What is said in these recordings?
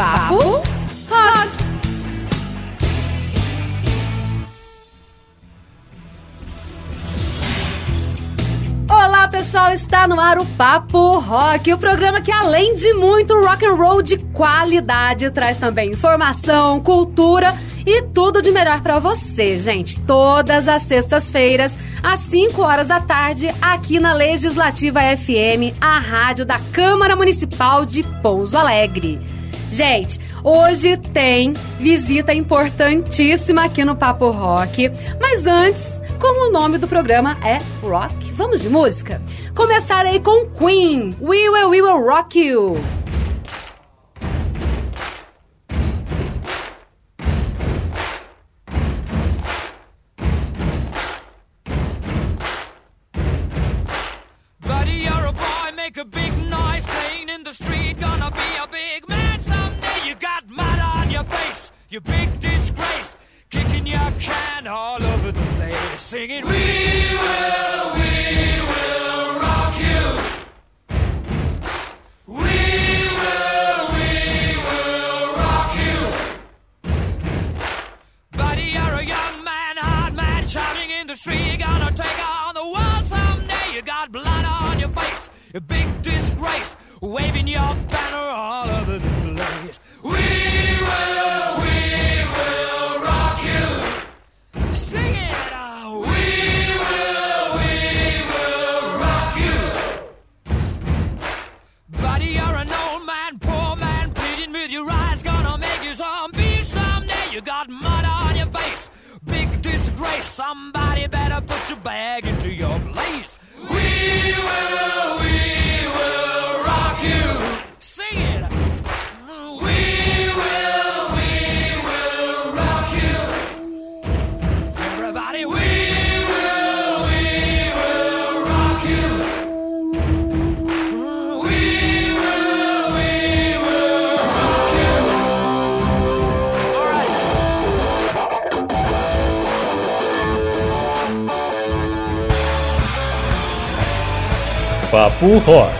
Papo Rock. Olá pessoal, está no ar o Papo Rock, o programa que além de muito rock and roll de qualidade traz também informação, cultura e tudo de melhor para você, gente. Todas as sextas-feiras, às 5 horas da tarde, aqui na Legislativa FM, a rádio da Câmara Municipal de Pouso Alegre. Gente, hoje tem visita importantíssima aqui no Papo Rock. Mas antes, como o nome do programa é Rock, vamos de música? Começarei com Queen. We Will, We Will Rock You. Singing, We will, we will rock you. We will, we will rock you. Buddy, you're a young man, hard man, shouting in the street. Gonna take on the world someday. You got blood on your face, a big disgrace, waving your banner bag into your place. We will, Papo Rock.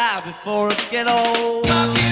Die before I get old.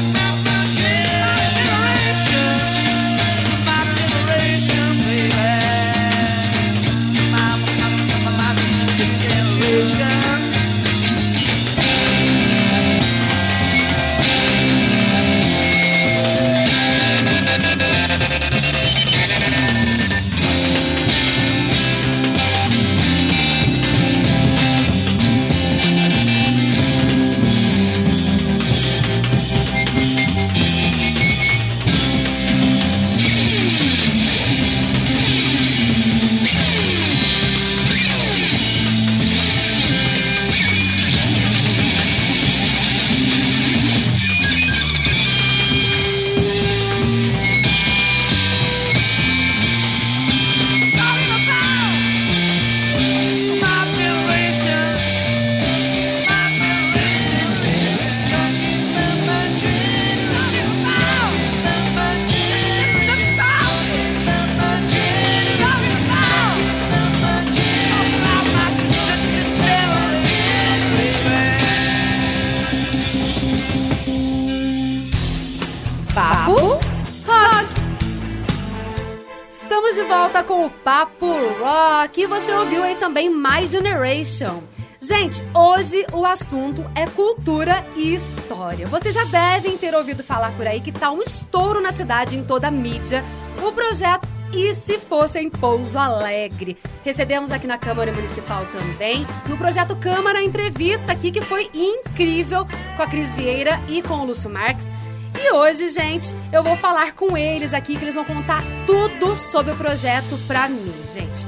Com o Papo Rock. E você ouviu aí também My Generation. Gente, hoje o assunto é cultura e história. Vocês já devem ter ouvido falar por aí que tá um estouro na cidade em toda a mídia. O projeto E Se Fosse em Pouso Alegre. Recebemos aqui na Câmara Municipal também, no projeto Câmara Entrevista aqui, que foi incrível, com a Cris Vieira e com o Lúcio Marques. E hoje, gente, eu vou falar com eles aqui, que eles vão contar tudo sobre o projeto pra mim, gente.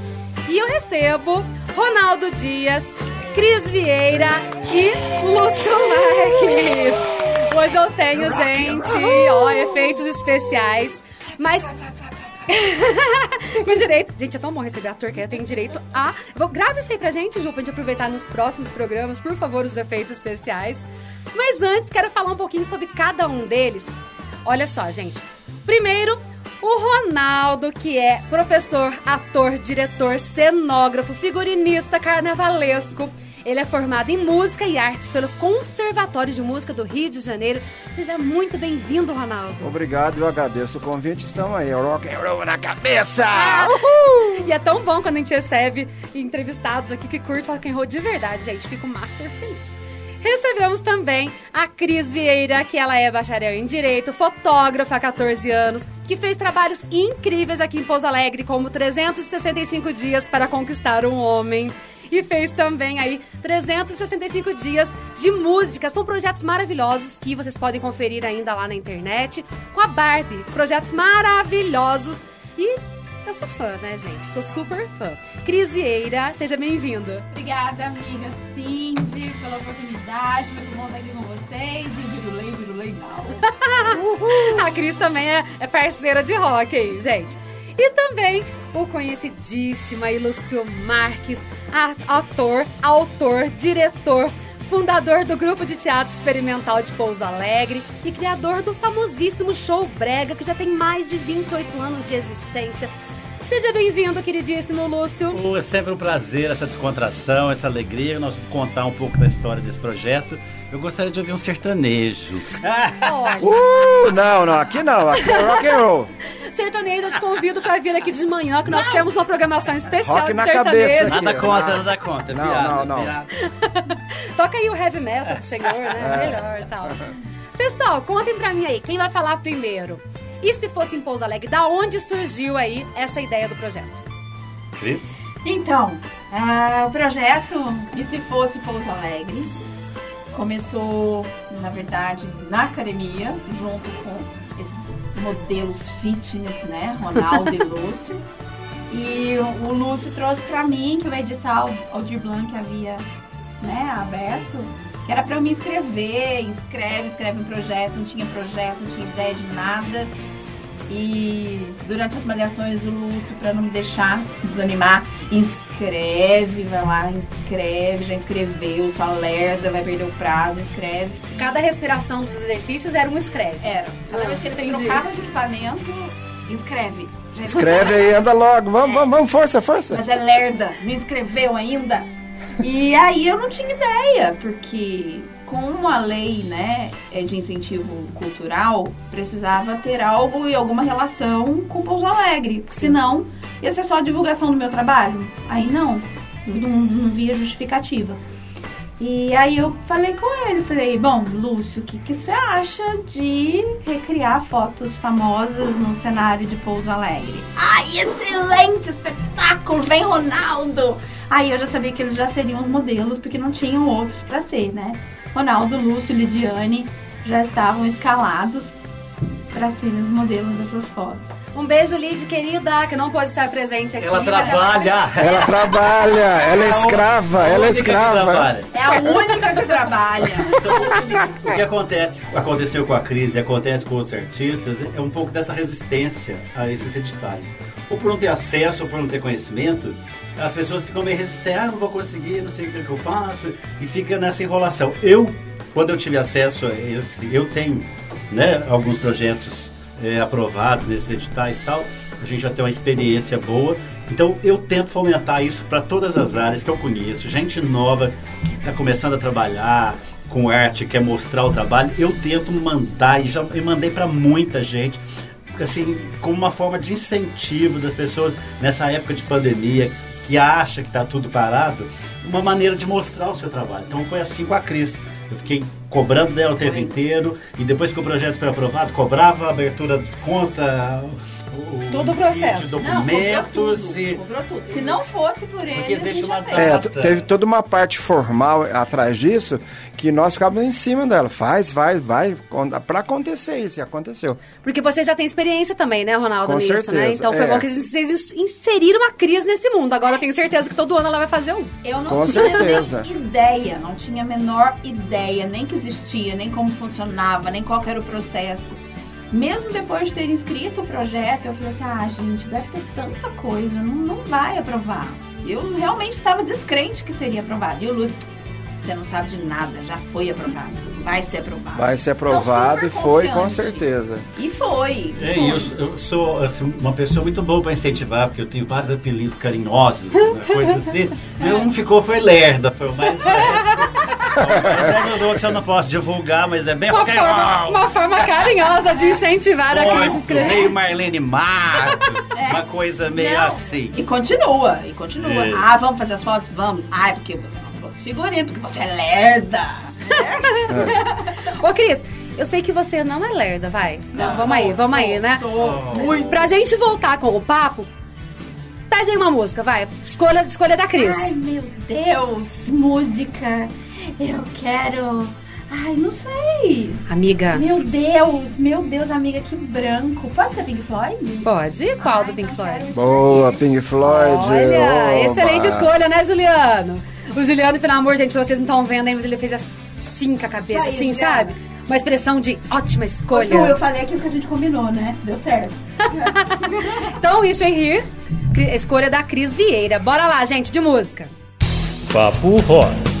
E eu recebo Ronaldo Dias, Cris Vieira e Lúcio Marques. Hoje eu tenho, gente, ó, efeitos especiais. Mas com direito. Gente, é tão bom receber ator que eu tenho direito a. Vou, grave isso aí pra gente, Ju, pra gente aproveitar nos próximos programas, por favor, os efeitos especiais. Mas antes, quero falar um pouquinho sobre cada um deles. Olha só, gente. Primeiro, o Ronaldo, que é professor, ator, diretor, cenógrafo, figurinista, carnavalesco. Ele é formado em música e artes pelo Conservatório de Música do Rio de Janeiro. Seja muito bem-vindo, Ronaldo. Obrigado, eu agradeço o convite. Estamos aí, rock and roll na cabeça! E é tão bom quando a gente recebe entrevistados aqui que curte rock and roll de verdade, gente. Fico master feliz. Recebemos também a Cris Vieira, que ela é bacharel em Direito, fotógrafa há 14 anos, que fez trabalhos incríveis aqui em Pouso Alegre, como 365 dias para conquistar um homem. E fez também aí 365 dias de música. São projetos maravilhosos que vocês podem conferir ainda lá na internet com a Barbie. Projetos maravilhosos. E eu sou fã, né, gente? Sou super fã. Cris Vieira, seja bem-vinda. Obrigada, amiga Cindy, pela oportunidade. Muito bom estar aqui com vocês. E virulei, virulei não. A Cris também é, é parceira de rock aí, gente. E também o conhecidíssimo Lúcio Marques, ator, autor, diretor, fundador do grupo de teatro experimental de Pouso Alegre e criador do famosíssimo show Brega, que já tem mais de 28 anos de existência. Seja bem-vindo, queridíssimo Lúcio. Oh, É sempre um prazer essa descontração, essa alegria, nós contar um pouco da história desse projeto. Eu gostaria de ouvir um sertanejo. Olha, Uh, não, não, aqui não, aqui é rock and roll. sertanejo, eu te convido para vir aqui de manhã, que nós temos uma programação especial Rock de na sertanejo. cabeça. Nada Aqui, contra, não. nada contra. é Não, piada, não, não. piada. Toca aí o heavy metal do senhor, né? Melhor e tal. Pessoal, contem pra mim aí, quem vai falar primeiro? E se fosse em Pouso Alegre, da onde surgiu aí essa ideia do projeto? Cris? Então, ah, o projeto E Se Fosse Pouso Alegre começou, na verdade, na academia, junto com esses modelos fitness, né? Ronaldo e Lúcio. E o Lúcio trouxe pra mim que o edital Aldir Blanc havia né, aberto, que era pra eu me inscrever, inscreve, escreve um projeto, não tinha projeto, não tinha ideia de nada. E durante as malhações o Lúcio, pra não me deixar desanimar, inscreve, vai lá, inscreve, já inscreveu, só alerta, vai perder o prazo, inscreve. Cada respiração dos exercícios era um escreve. Era. Cada vez que ele Entendi. trocava de equipamento, inscreve. Já Escreve aí, anda logo. Vamos, vamos, vamos, força, força. Mas é lerda, não escreveu ainda. E aí eu não tinha ideia, porque com a lei né, é de incentivo cultural, precisava ter algo e alguma relação com Pouso Alegre. Senão, ia ser só a divulgação do meu trabalho. Aí não, não, não via justificativa. E aí eu falei com ele, falei, bom, Lúcio, o que, que você acha de recriar fotos famosas no cenário de Pouso Alegre? Ai, excelente espetáculo, vem Ronaldo! Aí eu já sabia que eles já seriam os modelos, porque não tinham outros pra ser, né? Ronaldo, Lúcio, Lidiane já estavam escalados pra serem os modelos dessas fotos. Um beijo, Lid, querida, que não pode estar presente aqui. Ela trabalha! Ela trabalha, ela é escrava, ela é escrava. É a única que trabalha. Então, o que acontece, aconteceu com a crise e acontece com outros artistas é um pouco dessa resistência a esses editais. Ou por não ter acesso, ou por não ter conhecimento, as pessoas ficam meio resistentes, ah, não vou conseguir, não sei o que que eu faço, e fica nessa enrolação. Eu, quando eu tive acesso a esse, eu tenho né, alguns projetos eh, aprovados nesses editais e tal, a gente já tem uma experiência boa. Então eu tento fomentar isso para todas as áreas que eu conheço, gente nova que está começando a trabalhar com arte, quer mostrar o trabalho, eu tento mandar e já e mandei para muita gente. assim, como uma forma de incentivo das pessoas nessa época de pandemia que acha que está tudo parado, uma maneira de mostrar o seu trabalho. Então foi assim com a Cris. Eu fiquei cobrando dela o tempo inteiro e depois que o projeto foi aprovado, cobrava a abertura de conta, o, Todo o processo. Não, documentos tudo, e tudo. Se não fosse por ele, Porque a existe gente uma já fez. É, teve toda uma parte formal atrás disso que nós ficávamos em cima dela. Faz, vai, vai, para acontecer isso, e aconteceu. Porque você já tem experiência também, né, Ronaldo, Com nisso, né? certeza, Então foi é. bom que vocês inseriram a Cris nesse mundo. Agora eu tenho certeza que todo ano ela vai fazer um. Eu não Com tinha certeza. nem ideia, não tinha a menor ideia, nem que existia, nem como funcionava, nem qual era o processo. Mesmo depois de ter inscrito o projeto, eu falei assim, ah, gente, deve ter tanta coisa, não, não vai aprovar. Eu realmente estava descrente que seria aprovado. E o Lúcio, você não sabe de nada, já foi aprovado, vai ser aprovado. Vai ser Então, aprovado e super foi, com certeza. E foi. É, foi. e eu, eu sou assim, uma pessoa muito boa para incentivar, porque eu tenho vários apelidos carinhosos, né, coisa assim. E um ficou foi Lerda, foi o mais. Mas é, outros eu não posso divulgar, mas é bem Uma rock and forma, uma forma carinhosa de incentivar a Cris escrever. meio Marlene Matos, uma coisa meio É. Não, assim. E continua, e continua. É. Ah, vamos fazer as fotos? Vamos. Ah, é porque você não trouxe figurino, porque você é lerda. Ô, Cris, eu sei que você não é lerda, vai. Não, vamos aí, vamos aí, né? Muito. Pra gente voltar com o papo, pede aí uma música, vai. Escolha, escolha da Cris. Ai, meu Deus, música. Eu quero. Ai, não sei. Amiga, Meu Deus, meu Deus, amiga, que branco. Pode ser Pink Floyd? pode? Qual Ai, do Pink então Floyd? Boa, Pink Floyd. Olha, oba. excelente escolha, né, Juliano? O Juliano, pelo amor, gente, vocês não estão vendo mas ele fez assim com a cabeça, Isso aí, assim, Juliano. sabe? Uma expressão de ótima Ô, Ju, escolha. eu falei aquilo que a gente combinou, né? Deu certo. Então, Here, cri- escolha da Cris Vieira. Bora lá, gente, de música. Papo Rock.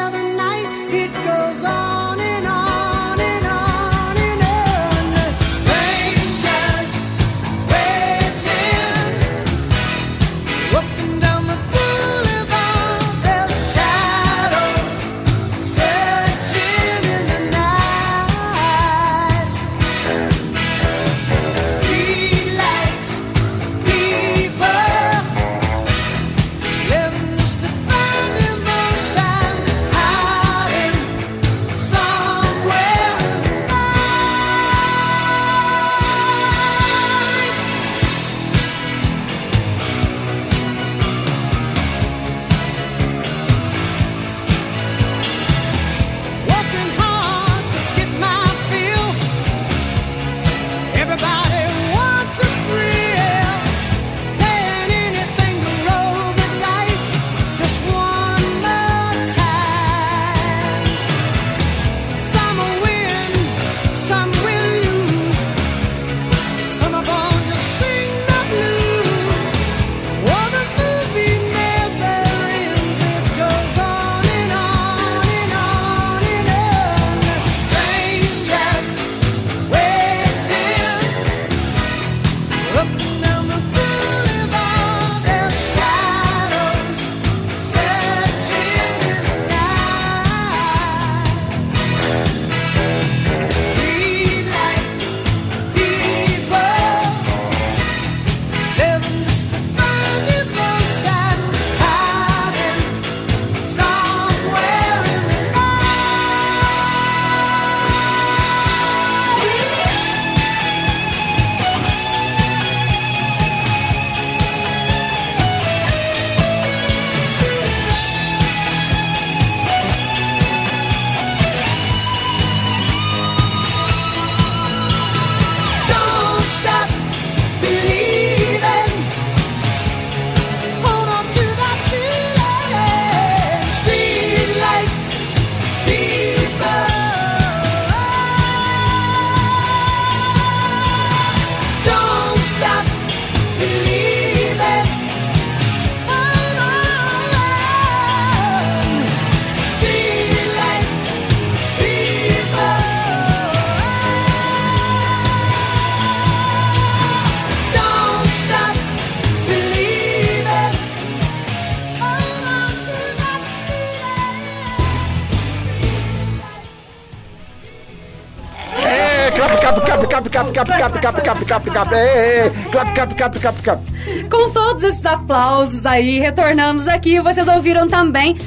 clap, é, é, clap, clap, clap, clap, clap. Com todos esses aplausos aí, retornamos aqui, vocês ouviram também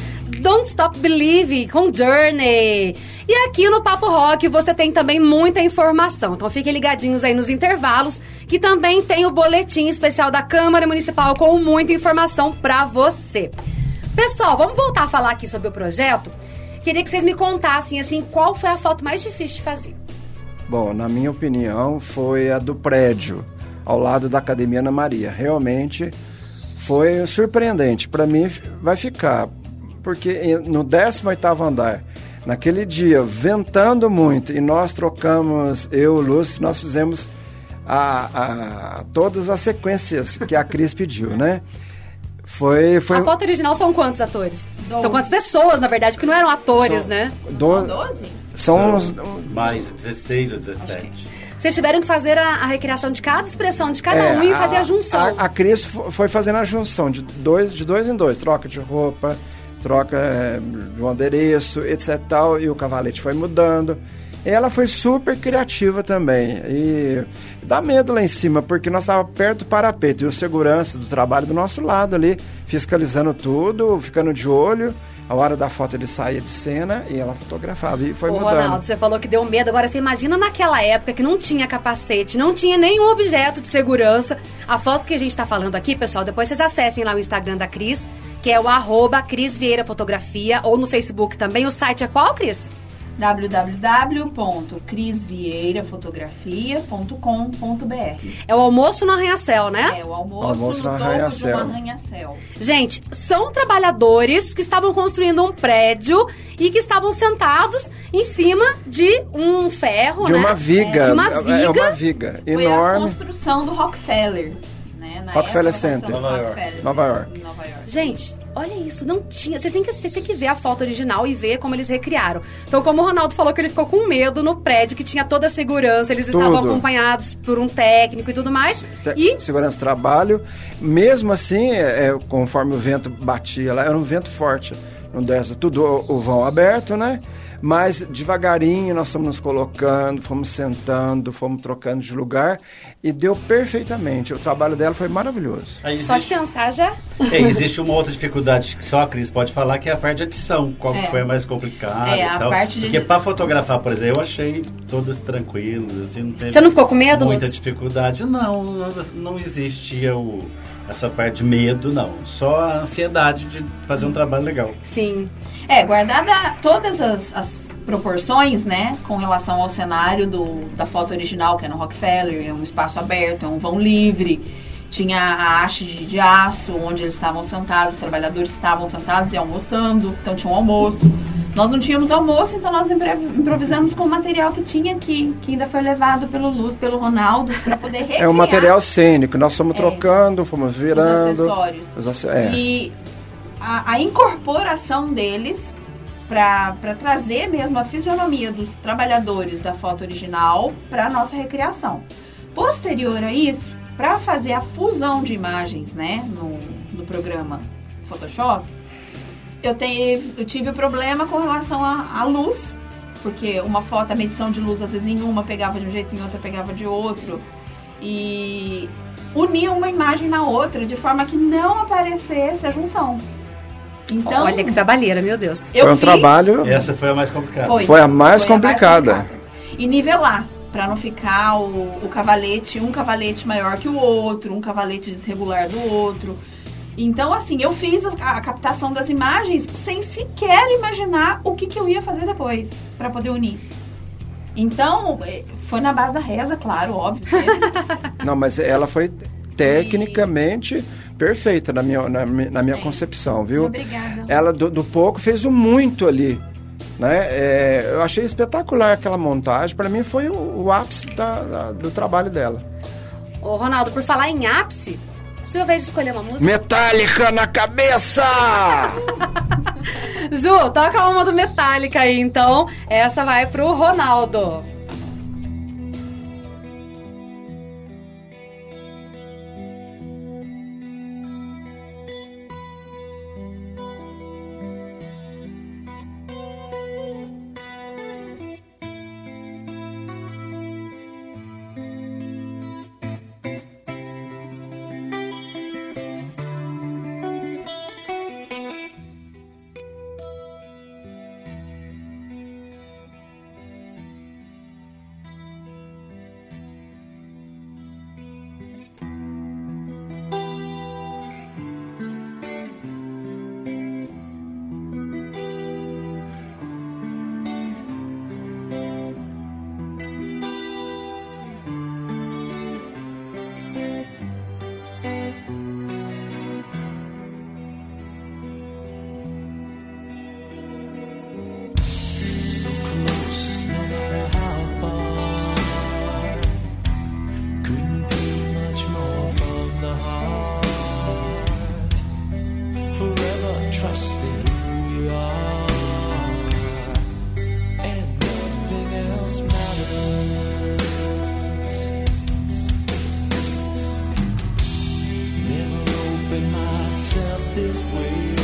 Don't Stop Believe com Journey. E aqui no Papo Rock você tem também muita informação. Então fiquem ligadinhos aí nos intervalos, que também tem o boletim especial da Câmara Municipal com muita informação pra você. Pessoal, vamos voltar a falar aqui sobre o projeto. Queria que vocês me contassem assim, qual foi a foto mais difícil de fazer. Bom, na minha opinião, foi a do prédio, ao lado da Academia Ana Maria. Realmente foi surpreendente. Para mim, vai ficar. Porque no 18º andar, naquele dia, ventando muito, e nós trocamos, eu e o Lúcio, nós fizemos a, a- todas as sequências que a Cris pediu, né? Foi, foi A foto original são quantos atores? Doze. São quantas pessoas, na verdade, porque não eram atores, São- né? do- São 12? São uns, Mais 16 ou 17. Vocês tiveram que fazer a, a recriação de cada expressão de cada É, um e fazer a junção. A, a Cris fo- foi fazendo a junção de dois, de dois em dois, troca de roupa, troca é, de um adereço, etc. Tal, e o cavalete foi mudando. E ela foi super criativa também. E dá medo lá em cima, porque nós estávamos perto do parapeito e o segurança do trabalho do nosso lado ali, fiscalizando tudo, ficando de olho. A hora da foto ele saía de cena e ela fotografava. E foi Ô, mudando. Ronaldo, você falou que deu medo. Agora, você imagina naquela época que não tinha capacete, não tinha nenhum objeto de segurança. A foto que a gente tá falando aqui, pessoal, depois vocês acessem lá o Instagram da Cris, que é o arroba Cris Vieira Fotografia, ou no Facebook também. O site é qual, Cris? www.crisvieiravfotografia.com.br É o almoço no Arranha-Céu, né? É o almoço, Almoço no no arranha-céu. arranha-céu. Gente, são trabalhadores que estavam construindo um prédio e que estavam sentados em cima de um ferro, De né? uma viga. É, de uma É viga. uma viga Foi a enorme. construção do Rockefeller. Né? Na Rockefeller época, a Center. Nova York. Nova York. Nova York. Gente, olha isso, não tinha. Vocês têm, que, vocês têm que ver a foto original e ver como eles recriaram. Então, como o Ronaldo falou que ele ficou com medo no prédio, que tinha toda a segurança, eles Tudo. estavam acompanhados por um técnico e tudo mais. Te- E segurança trabalho. Mesmo assim, é, é, conforme o vento batia lá, era um vento forte. Não desce tudo o, o vão aberto, né? Mas devagarinho nós fomos nos colocando, fomos sentando, fomos trocando de lugar e deu perfeitamente. O trabalho dela foi maravilhoso. Aí só de existe, pensar já. é, existe uma outra dificuldade que só a Cris pode falar, que é a parte de edição. Qual que É. foi a mais complicada É, a tal. parte de Porque pra fotografar, por exemplo, eu achei todos tranquilos, assim, não teve Você não ficou com medo, muita dificuldade. Não, não, não existia o, essa parte de medo, não. Só a ansiedade de fazer um trabalho legal. Sim. É, guardada todas as, as proporções, né, com relação ao cenário do, da foto original, que é no Rockefeller, é um espaço aberto, é um vão livre. Tinha a haste de, de aço, onde eles estavam sentados, os trabalhadores estavam sentados e almoçando, então tinha um almoço. Nós não tínhamos almoço, então nós improvisamos com o material que tinha aqui, que ainda foi levado pelo Luz, pelo Ronaldo, para poder recriar É um material cênico. Nós fomos É. trocando, fomos virando. os acessórios. Os ace- é. E a, a incorporação deles para trazer mesmo a fisionomia dos trabalhadores da foto original para nossa recriação. Posterior a isso, para fazer a fusão de imagens, né, no, no programa Photoshop, eu, tenho, eu tive o problema com relação à à luz, porque uma foto, a medição de luz, às vezes em uma pegava de um jeito, em outra pegava de outro. E unir uma imagem na outra de forma que não aparecesse a junção. Então, Olha que trabalheira, meu Deus. eu Foi um fiz- trabalho. Essa foi a mais complicada. Foi, Foi a mais foi complicada. E nivelar, para não ficar o, o cavalete, um cavalete maior que o outro, um cavalete desregular do outro. Então, assim, eu fiz a, a captação das imagens sem sequer imaginar o que, que eu ia fazer depois, para poder unir. Então, eh, foi na base da reza, claro, óbvio. sempre. Não, mas ela foi tecnicamente perfeita na minha, na, na minha concepção, viu? Obrigada. Ela, do, do pouco, fez o muito ali. Né? É, eu achei espetacular aquela montagem. Para mim, foi o, o ápice da- da- do trabalho dela. Ô, Ronaldo, por falar em ápice, sua vez de escolher uma música. Metallica na cabeça! Ju, toca uma do Metallica aí, então. Essa vai pro Ronaldo. step this way.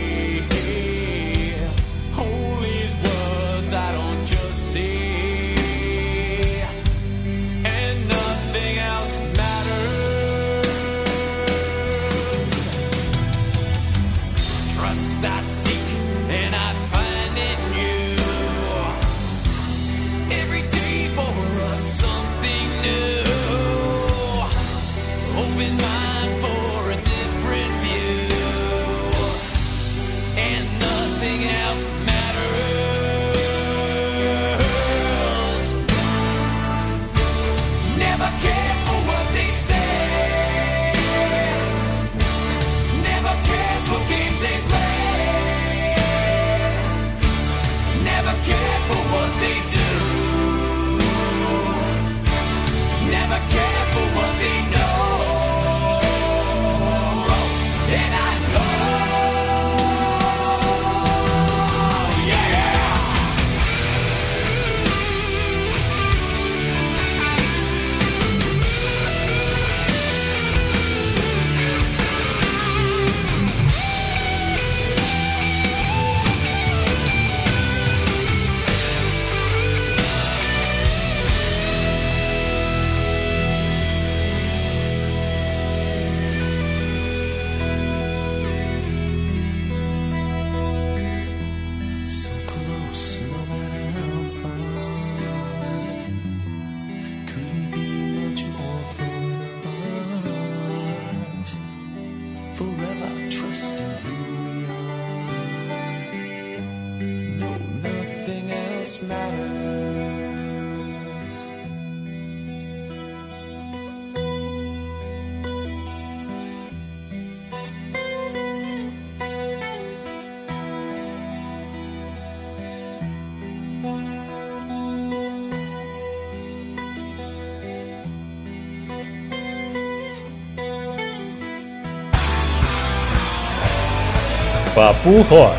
Papo Rock.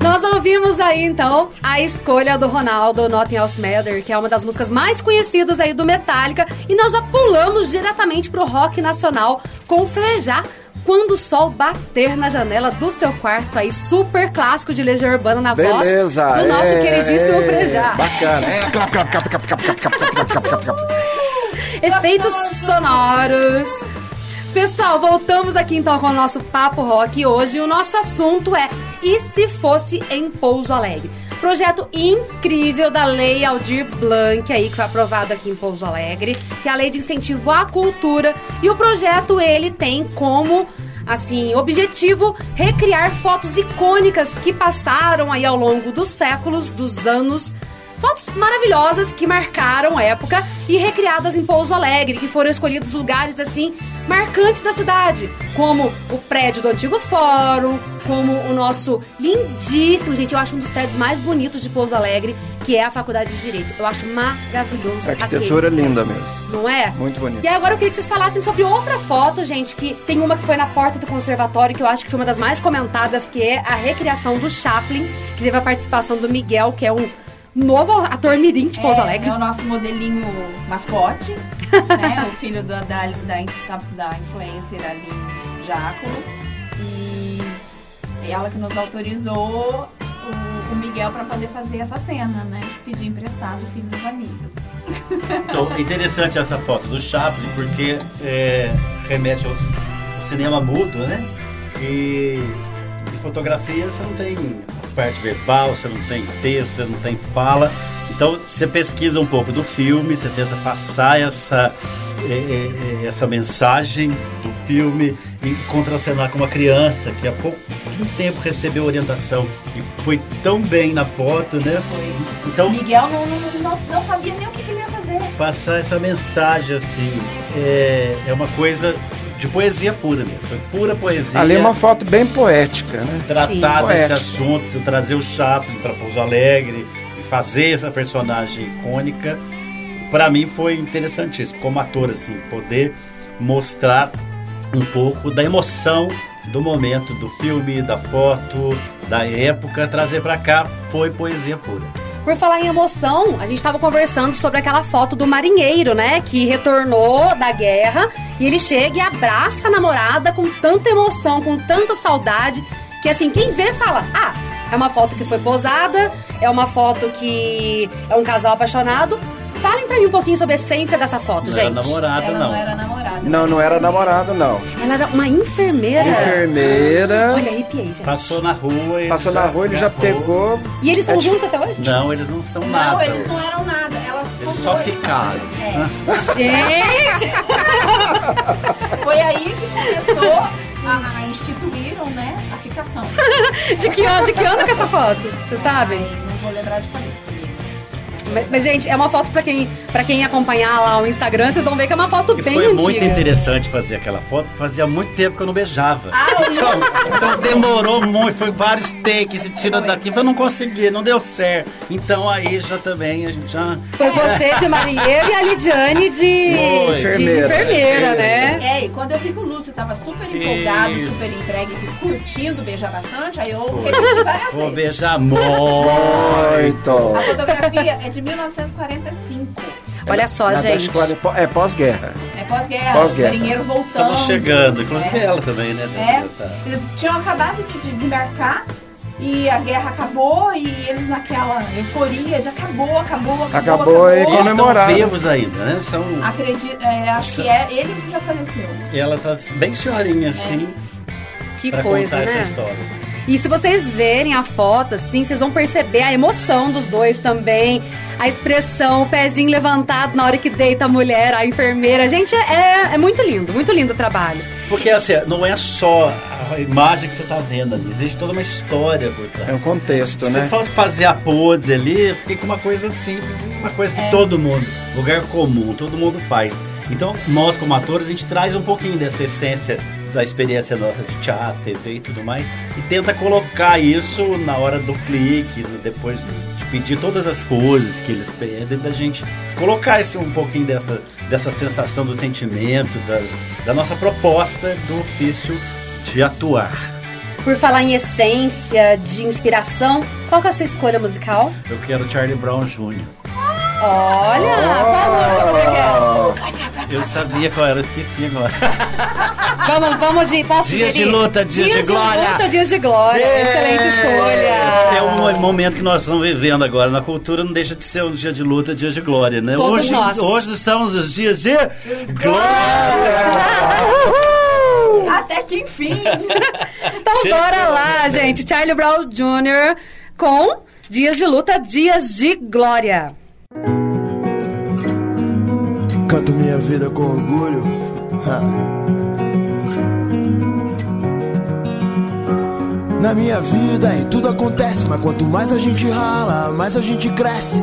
Nós ouvimos aí então a escolha do Ronaldo, Nothing Else Matter, que é uma das músicas mais conhecidas aí do Metallica, e nós já pulamos diretamente pro rock nacional com Frejar quando o sol bater na janela do seu quarto aí, super clássico de Legião Urbana na Beleza. voz do nosso é, queridíssimo é, Frejar. Bacana. É, clap, clap, clap, clap, clap, clap, clap, clap, clap, clap, clap. Efeitos sonoros. Pessoal, voltamos aqui então com o nosso Papo Rock e hoje o nosso assunto é E se fosse em Pouso Alegre? Projeto incrível da Lei Aldir Blanc aí, que foi aprovado aqui em Pouso Alegre, que é a Lei de Incentivo à Cultura. E o projeto, ele tem como, assim, objetivo recriar fotos icônicas que passaram aí ao longo dos séculos, dos anos Fotos maravilhosas que marcaram a época e recriadas em Pouso Alegre, que foram escolhidos lugares assim marcantes da cidade, como o prédio do antigo fórum, como o nosso lindíssimo, gente, eu acho um dos prédios mais bonitos de Pouso Alegre, que é a Faculdade de Direito. Eu acho maravilhoso A arquitetura é aquele. linda mesmo. Não é? Muito bonito. E agora eu queria que vocês falassem sobre outra foto, gente, que tem uma que foi na porta do conservatório, que eu acho que foi uma das mais comentadas, que é a recriação do Chaplin, que teve a participação do Miguel, que é um novo ator mirim de Pouso é, Alegre. é o nosso modelinho mascote, né? O filho da, da, da, da influencer ali, Jáculo. E ela que nos autorizou o, o Miguel para poder fazer essa cena, né? Pedir emprestado o filho dos amigos. Então, é interessante essa foto do Chaplin, porque é, remete ao, ao cinema mudo, né? E fotografia você não tem parte verbal, você não tem texto, você não tem fala. Então você pesquisa um pouco do filme, você tenta passar essa, é, é, essa mensagem do filme e contracenar com uma criança que há pouco tempo recebeu orientação e foi tão bem na foto, né? O Então, Miguel não, não, não, não sabia nem o que, que ele ia fazer. passar essa mensagem assim é, é uma coisa de poesia pura mesmo, foi pura poesia. Ali é uma foto bem poética, né? tratar Sim. desse assunto, trazer o Chaplin para Pouso Alegre e fazer essa personagem icônica, para mim foi interessantíssimo como ator assim, poder mostrar um pouco da emoção do momento, do filme, da foto, da época, trazer pra cá foi poesia pura. Por falar em emoção, a gente tava conversando sobre aquela foto do marinheiro, né? Que retornou da guerra e ele chega e abraça a namorada com tanta emoção, com tanta saudade, que assim, quem vê fala: ah, é uma foto que foi posada, é uma foto que é um casal apaixonado. Falem pra mim um pouquinho sobre a essência dessa foto, Não gente. era namorada, Ela não. não era namorada. Não, não era namorado, não. Ela era uma enfermeira. Enfermeira. Olha, arrepiei, gente. Passou na rua e. Passou na rua, ele já pegou. E eles estão É juntos até hoje? Não, eles não são Não, nada. eles não eram nada. Elas Eles só ficaram. É. Gente! Foi aí que começou a, a instituíram, né, a ficação. De que ano, de que ano que é essa foto? Vocês sabem? Ai, não vou lembrar de cabeça. Mas, gente, é uma foto pra quem, pra quem acompanhar lá o Instagram, vocês vão ver que é uma foto E bem foi antiga. muito interessante fazer aquela foto, fazia muito tempo que eu não beijava. Ah, então, então demorou muito, foi vários takes e tira daqui, eu não consegui, não deu certo. Então aí já também a gente já. Foi você de marinheiro e a Lidiane de, Foi. de Enfermeira. enfermeira, né? É, e quando eu vi que o Lúcio tava super empolgado, Isso. super entregue, curtindo beijar bastante, aí eu repeti várias Vou vezes. beijar muito. Muito. A fotografia é de 1945. Olha só, Na gente. década de 40, é pós-guerra. É pós-guerra, Pós-guerra. o marinheiro voltando. Estamos chegando, inclusive ela também, né? É, Tá. eles tinham acabado de desembarcar e a guerra acabou e eles naquela euforia de acabou, acabou, acabou. Acabou e E eles estão comemoraram. vivos ainda, né? São. Acredito, é, acho que é ele que já faleceu. Ela tá bem senhorinha, assim, Que pra coisa, contar né? essa história. E se vocês verem a foto, assim, vocês vão perceber a emoção dos dois também. A expressão, o pezinho levantado na hora que deita a mulher, a enfermeira. Gente, é, é muito lindo, muito lindo o trabalho. Porque assim, não é só a imagem que você tá vendo ali, existe toda uma história por trás. É um contexto, Você né? só fazer a pose ali, fica uma coisa simples, uma coisa que todo mundo, lugar comum, todo mundo faz. Então, nós como atores, a gente traz um pouquinho dessa essência da experiência nossa de teatro, TV e tudo mais, e tenta colocar isso na hora do clique, depois de pedir todas as poses que eles pedem, da gente colocar esse, um pouquinho dessa, dessa sensação do sentimento, da, da nossa proposta do ofício de atuar. Por falar em essência, de inspiração, qual que é a sua escolha musical? Eu quero Charlie Brown Jr. Olha, qual música você quer? Eu sabia qual era, eu esqueci agora. Vamos, vamos de. Posso Dias sugerir? de luta, dias de glória. luta, dias de glória. Excelente escolha. É um momento que nós estamos vivendo agora na cultura, não deixa de ser um dia de luta, dia de glória, né? Todos hoje, nós. hoje estamos nos dias de glória! Até que enfim. Então Chega. bora lá, gente. Charlie Brown Jr. com Dias de Luta, Dias de Glória. Canto minha vida com orgulho. Na minha vida e tudo acontece, mas quanto mais a gente rala, mais a gente cresce.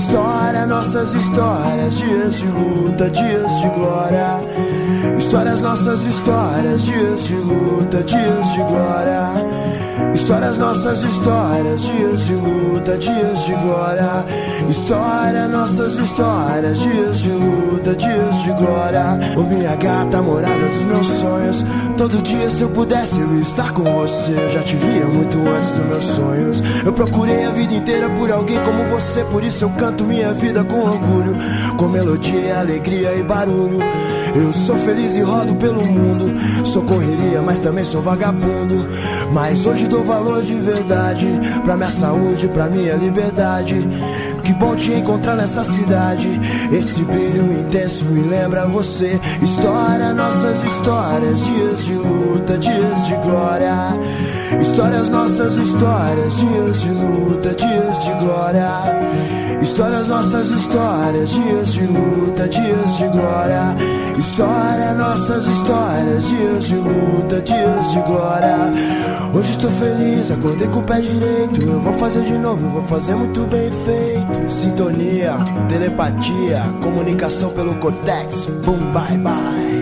História, nossas histórias, dias de luta, dias de glória. Histórias, nossas histórias, dias de luta, dias de glória. Histórias, nossas histórias, dias de luta, dias de glória. História, nossas histórias, dias de luta, dias de glória. Ô minha gata, morada dos meus sonhos. Todo dia, se eu pudesse, eu estar com você. Eu já te via muito antes dos meus sonhos. Eu procurei a vida inteira por alguém como você. Por isso eu canto minha vida com orgulho. Com melodia, alegria e barulho. Eu sou feliz e rodo pelo mundo. Sou correria, mas também sou vagabundo. Mas hoje dou valor de verdade pra minha saúde, pra minha liberdade. que bom te encontrar nessa cidade. Esse brilho intenso me lembra você. História, nossas histórias, dias de luta, dias de glória. Histórias, nossas histórias, dias de luta, dias de glória. Histórias, nossas histórias, dias de luta, dias de glória. História, nossas histórias, dias de luta, dias de glória. Hoje estou feliz, acordei com o pé direito. Eu vou fazer de novo, eu vou fazer muito bem feito. Sintonia, telepatia, comunicação pelo cortex. Boom, bye, bye.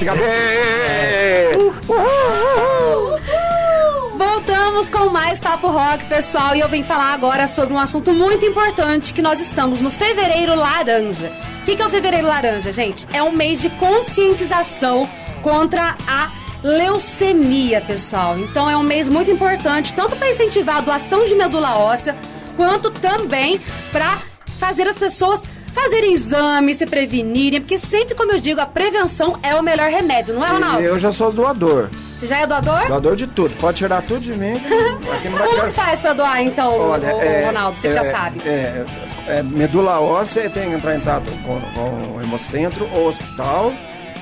Ei, Voltamos com mais Papo Rock, pessoal, e eu vim falar agora sobre um assunto muito importante que nós estamos no Fevereiro Laranja. O que, que é o Fevereiro Laranja, gente? É um mês de conscientização contra a leucemia, pessoal. Então é um mês muito importante, tanto para incentivar a doação de medula óssea, quanto também para fazer as pessoas fazerem exames, se prevenirem, porque sempre, como eu digo, a prevenção é o melhor remédio, não é, Ronaldo? Eu já sou doador. Você já é doador? Doador de tudo. Pode tirar tudo de mim. Como que faz pra doar, então, Olha, o, é, Ronaldo? Você é, já sabe. É, é, medula óssea tem que entrar em contato com, com o hemocentro ou hospital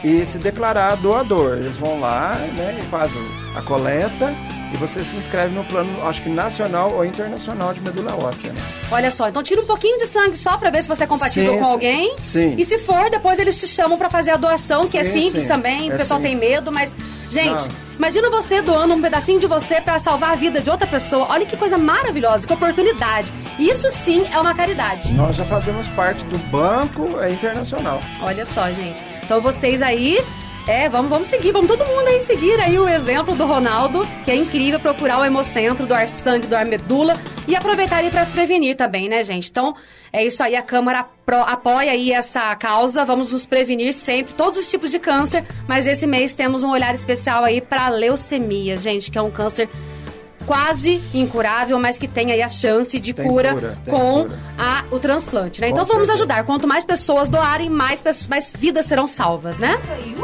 e se declarar doador. Eles vão lá né, e fazem a coleta e você se inscreve no plano, acho que nacional ou internacional de medula óssea. Né? Olha só, então tira um pouquinho de sangue só pra ver se você é compatível Sim, com sim. alguém. Sim. E se for, depois eles te chamam pra fazer a doação, que é Sim, simples sim. também. O É pessoal sim. tem medo, mas. Gente, Não. imagina você doando um pedacinho de você pra salvar a vida de outra pessoa. Olha que coisa maravilhosa, que oportunidade. Isso sim é uma caridade. Nós já fazemos parte do banco é, internacional. Olha só, gente. Então vocês aí, é, vamos, vamos seguir, vamos todo mundo aí seguir aí o exemplo do Ronaldo, que é incrível procurar o hemocentro, doar sangue, doar medula e aproveitar aí para prevenir também, né, gente? Então, é isso aí, a Câmara pro- apoia aí essa causa, vamos nos prevenir sempre, todos os tipos de câncer, mas esse mês temos um olhar especial aí para leucemia, gente, que é um câncer quase incurável, mas que tem aí a chance de cura, cura, com cura. A, o transplante, né? Com então vamos ajudar. Quanto mais pessoas doarem, mais, pessoas, mais vidas serão salvas, né? Isso aí!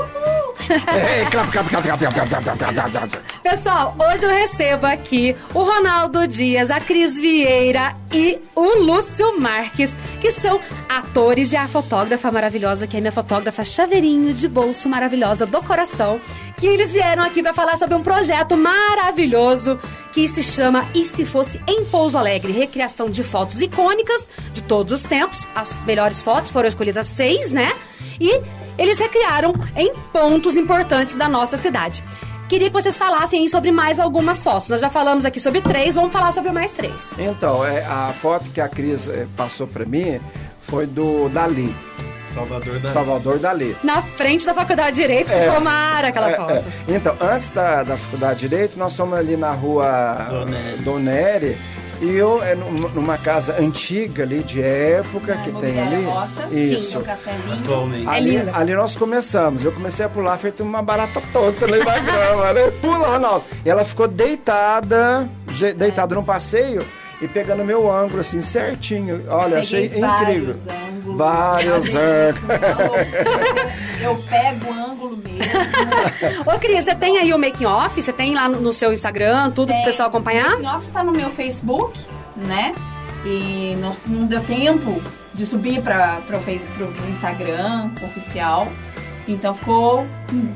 Pessoal, hoje eu recebo aqui o Ronaldo Dias, a Cris Vieira e o Lúcio Marques, que são atores e a fotógrafa maravilhosa, que é minha fotógrafa chaveirinho de bolso maravilhosa do coração, que eles vieram aqui para falar sobre um projeto maravilhoso que se chama E Se Fosse em Pouso Alegre, recriação de fotos icônicas de todos os tempos. As melhores fotos foram escolhidas seis, né? E eles recriaram em pontos importantes da nossa cidade. Queria que vocês falassem sobre mais algumas fotos. Nós já falamos aqui sobre três, vamos falar sobre mais três. Então, é, a foto que a Cris eh, passou para mim foi do Dali, Salvador da. Salvador Dali. Na frente da Faculdade de Direito, É. ficou mara aquela É, foto. é. Então, antes da, da Faculdade de Direito, nós fomos ali na rua Doneri. Doneri. E eu, é, num- numa casa antiga ali, de época, Na que tem ali. Rota, Isso. no Castelinho. Atualmente. É Ali, linda. ali nós começamos. Eu comecei a pular, feito uma barata tonta ali na grama, né? Pula, Ronaldo. E ela ficou deitada, deitada num passeio e pegando meu ângulo, assim, certinho. Olha, achei Peguei incrível. vários ângulos. Vários vezes, Eu, pego o ângulo mesmo. Ô, Cris, você tem aí o making off? Você tem lá no, seu Instagram, tudo pro Tem. pessoal acompanhar? O off tá no meu Facebook, né? E não, não deu tempo de subir para pro, pro, pro Instagram oficial. Então ficou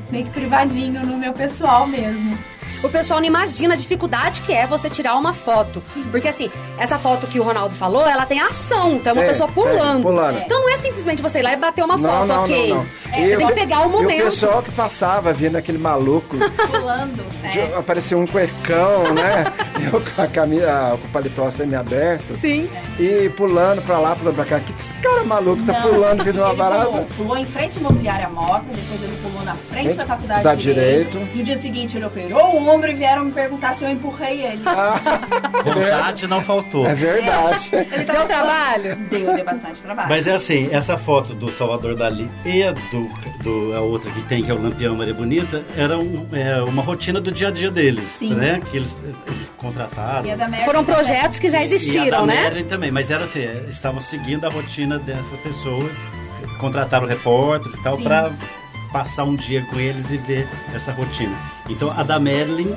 meio que privadinho no meu pessoal mesmo. O pessoal não imagina a dificuldade que é você tirar uma foto. Porque assim, essa foto que o Ronaldo falou, ela tem ação, então é uma Tem, pessoa tem, pulando. pulando. Então não é simplesmente você ir lá e bater uma foto, não, ok. não, não. É, você eu- tem que pegar o E o momento. pessoal que passava vendo aquele maluco, Pulando, né? de- apareceu um cuecão, né? Eu com a camisa, com o paletó semi-aberto. Sim. E pulando pra lá, pulando pra cá. Que que esse cara maluco tá Não, pulando vindo uma barata? Pulou, pulou em frente à imobiliária Mota, depois ele pulou na frente da faculdade da de Direito. Direito. No dia seguinte ele operou o ombro e vieram me perguntar se eu empurrei ele. Vontade não faltou. É verdade. Ele Deu trabalho? Deu, deu bastante trabalho. Mas é assim, essa foto do Salvador Dali e do, do- a outra que tem, que é o Lampião Maria Bonita, era um- é, uma rotina do dia a dia deles, Sim. né? Que eles, eles contrataram. E a da Mary Foram também. projetos que já E a existiram, da né? Marilyn também, mas era assim, é, estavam seguindo a rotina dessas pessoas, contrataram repórteres e tal Sim. para passar um dia com eles e ver essa rotina. Então a da Marilyn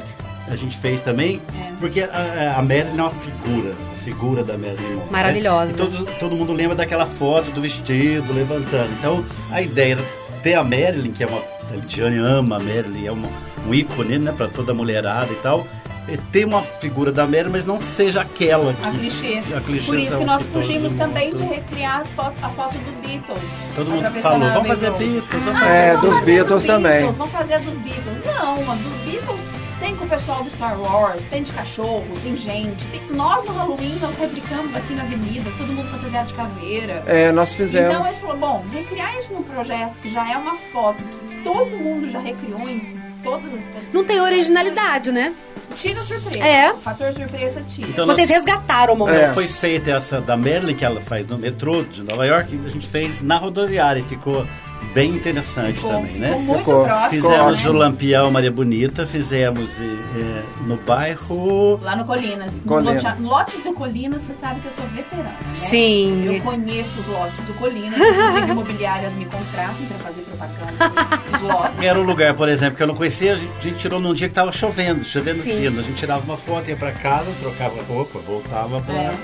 a gente fez também, É. porque a, a é uma figura, a figura da. Monroe, né? Maravilhosa. E todo, todo mundo lembra daquela foto do vestido levantando. Então a ideia era ter a Marilyn, que é uma. A Lidiane ama a Marilyn, é uma, um ícone né, para toda mulherada e tal. É ter uma figura da Marilyn, mas não seja aquela que. A clichê. A clichê Por isso que nós que fugimos mundo- também de recriar as foto- a foto do Beatles. Todo mundo falou, a vamos fazer. Beatles, vamos Ah, fazer. É, dos fazer Beatles também. Vamos fazer dos Beatles. Não, a dos Beatles tem com o pessoal do Star Wars, tem de cachorro, tem gente. tem- Nós no Halloween nós replicamos aqui na avenida, todo mundo fantasiado de caveira. É, nós fizemos. Então ele falou, bom, recriar isso num projeto que já é uma foto que todo mundo já recriou em todas as pessoas. Não tem originalidade, né? Tira a surpresa. É. O fator surpresa tira. Então, Vocês resgataram o momento. É. Foi feita essa da Marilyn, que ela faz no metrô de Nova York, a gente fez na rodoviária e ficou bem interessante ficou, também, ficou né? muito Ficou. próximo. Fizemos né? o Lampião Maria Bonita, fizemos eh, no bairro. Lá no Colinas. Colinas. No lote, lote do Colinas, você sabe que eu sou veterana, né? Sim. Eu conheço os lotes do Colinas, inclusive imobiliárias me contratam pra fazer propaganda dos lotes. Era um lugar, por exemplo, que eu não conhecia, a gente, a gente tirou num dia que tava chovendo, chovendo fino. A gente tirava uma foto, ia pra casa, trocava roupa, voltava pra, É.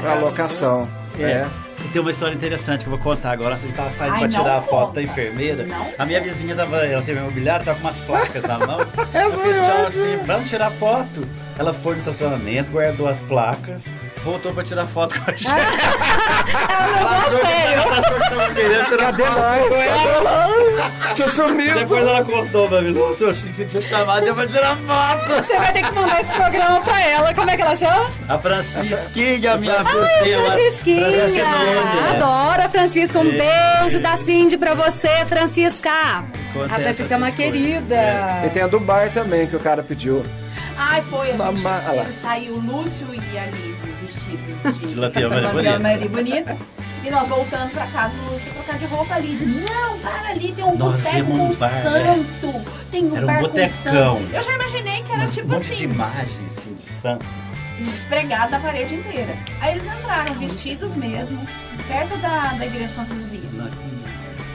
pra locação. É. É. E tem uma história interessante que eu vou contar agora. Você tava saindo Ai, pra tirar a foto da enfermeira. Não a minha vizinha tava, ela teve imobiliário, tava com umas placas na mão. eu fiz tchau assim, vamos tirar foto. Ela foi no estacionamento, guardou as placas, voltou pra tirar foto com a gente. Ela levou a sério. Ela achou que tava querendo tirar Cadê foto nós? com ela. Cadê Tinha sumido. Depois ela contou pra mim, nossa, eu achei que você tinha chamado eu pra tirar foto. Você vai ter que mandar esse programa pra ela. Como é que ela chama? A Francisquinha, minha Ai, Francisquinha. Francisquinha. Francisquinha. Adoro a Francisca. Um É. beijo da Cindy pra você, Francisca. A Francisca é uma querida. É. E tem a do bar também, que o cara pediu. Ai, foi. A gente, Mamá- olha lá. ele saiu o Lúcio e a vestidos de, De Lampião Maria Bonita. Maria Bonita. E nós voltando pra casa, o Lúcio trocar de roupa ali. Não, para ali, tem um Nós boteco um bar, é. santo. Tem um Era um bar botecão. com santo. Eu já imaginei que era Mas tipo um monte de assim, imagens assim, de santo. pregado na parede inteira. Aí eles entraram vestidos mesmo, perto da, da igreja Santa Luzia.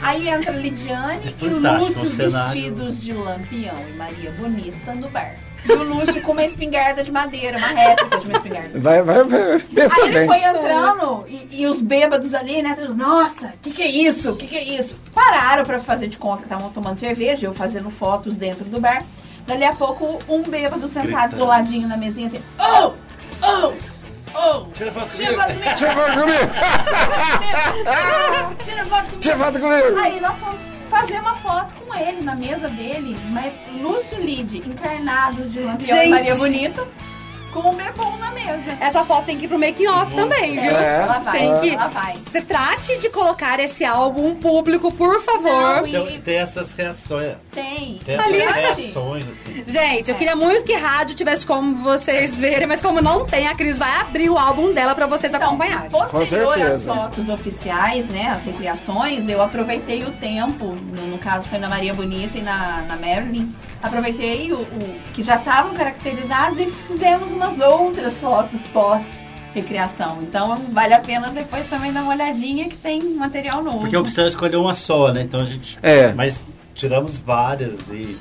Aí entra Lidiane É e Lúcio cenário. vestidos de Lampião e Maria Bonita no bar. E o Lúcio com uma espingarda de madeira, uma réplica de uma espingarda. Vai, vai, vai pensa Aí ele bem. foi entrando e, e os bêbados ali, né? tudo, Nossa, que que é isso? Que que é isso? Pararam pra fazer de conta que estavam tomando cerveja, eu fazendo fotos dentro do bar. Dali a pouco, um bêbado sentado Gritando. isoladinho na mesinha assim, oh, oh, oh. Tira foto Tira comigo. foto comigo! Tira foto comigo! Tira foto comigo! Tira foto comigo! Aí nós fomos fazer uma foto com ele na mesa dele, mas Lúcio Lide encarnados de Lampião e Maria Bonita, com o bebom na mesa. Essa foto tem que ir pro making off também, viu? É. Ela vai, Tem que. ela vai. Você trate de colocar esse álbum público, por favor. Não, e- tem essas reações. Tem. Tem Ali. essas reações, assim. Gente, eu queria muito que rádio tivesse como vocês verem, mas como não tem, a Cris vai abrir o álbum dela pra vocês Então, acompanharem. posterior às fotos oficiais, né, as recriações, eu aproveitei o tempo, no, no caso foi na Maria Bonita e na, na Marilyn, aproveitei o, o- que já estavam caracterizados e fizemos umas outras fotos pós recriação. Então vale a pena depois também dar uma olhadinha que tem material novo. Porque a opção é escolher uma só, né? Então a gente. É. Mas tiramos várias e,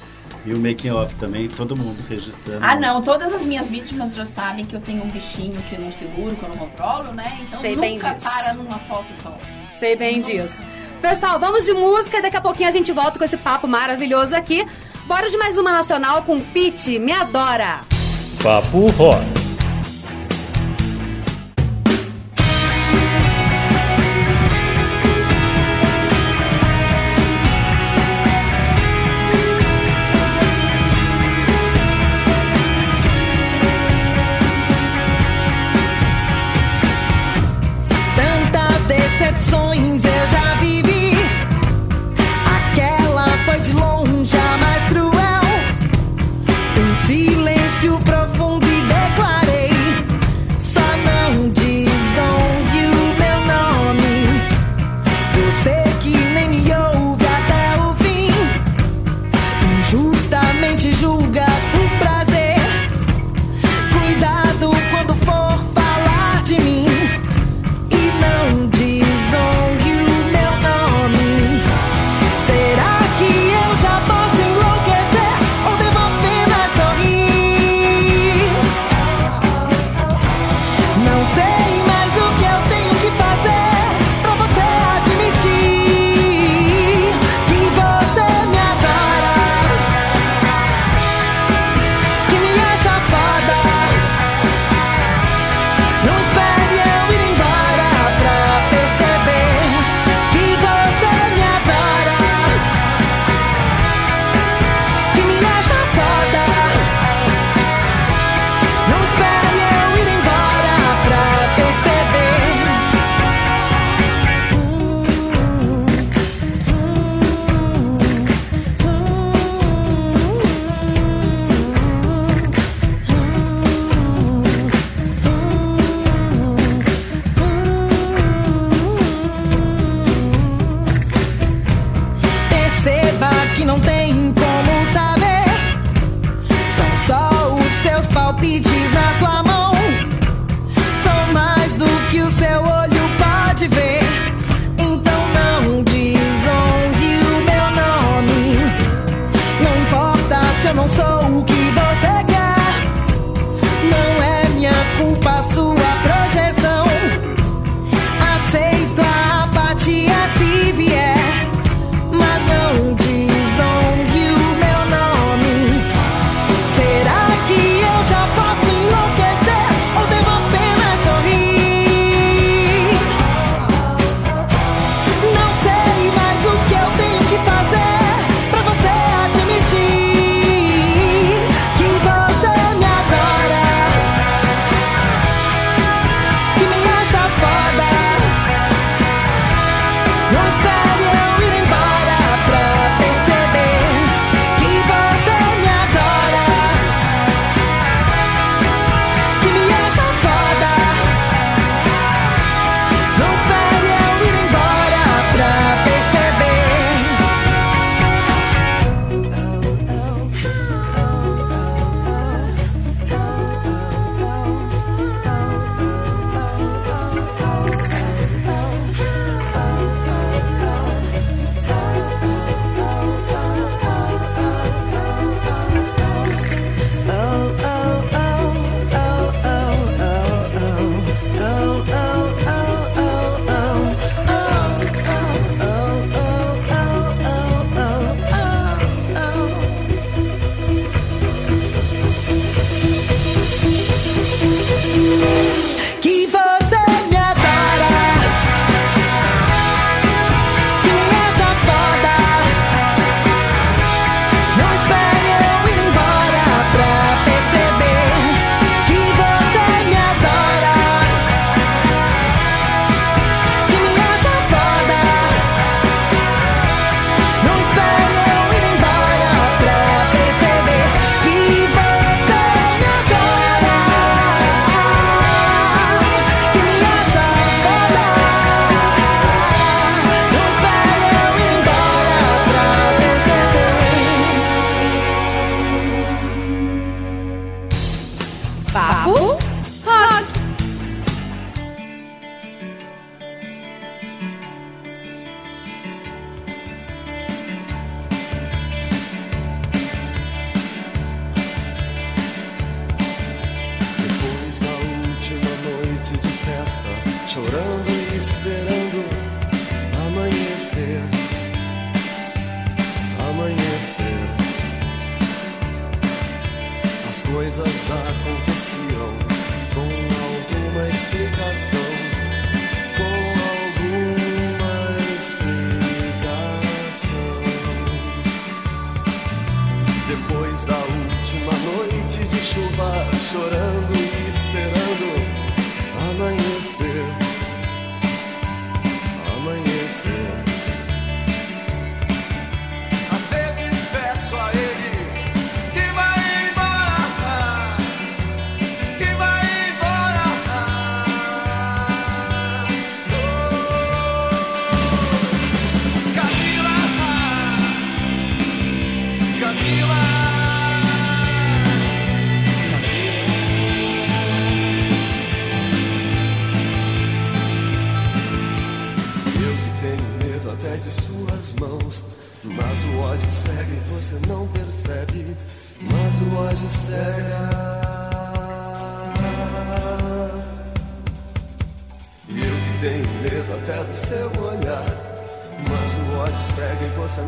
e o making off também, todo mundo registrando. Ah, não, todas as minhas vítimas já sabem que eu tenho um bichinho que eu não seguro, que eu não controlo, né? Então Sei bem nunca disso. para numa foto só. Sei bem disso. Pessoal, vamos de música. Daqui a pouquinho a gente volta com esse papo maravilhoso aqui. Bora de mais uma nacional com Pete, me adora. Papo Rock.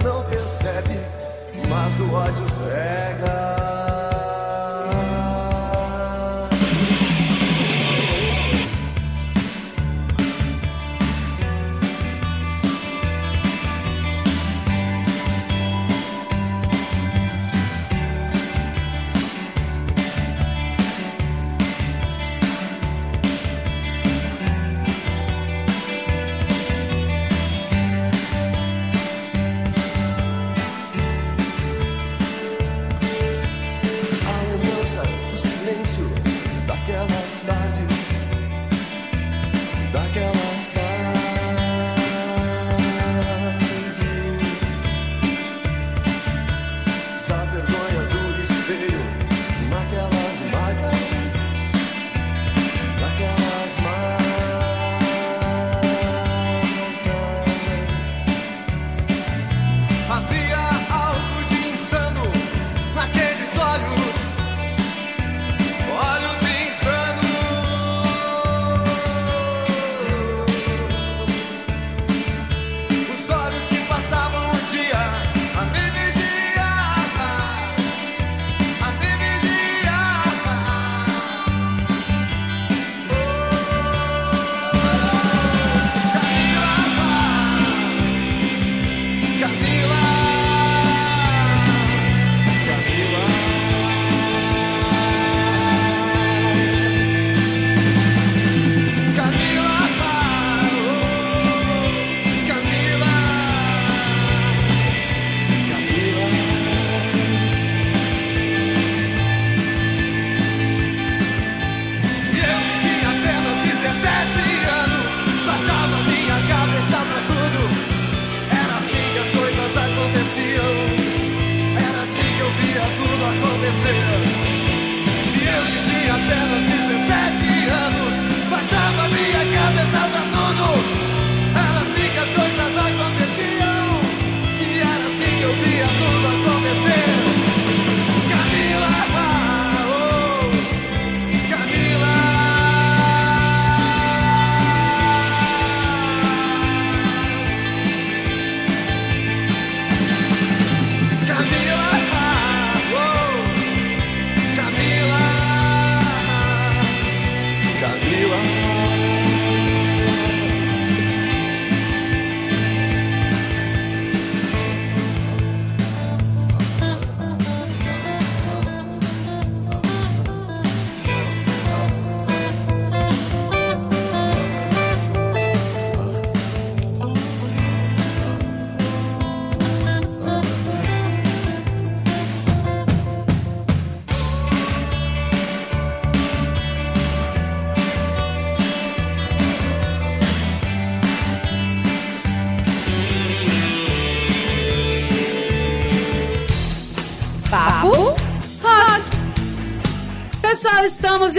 Não percebe. Mas o ódio cega.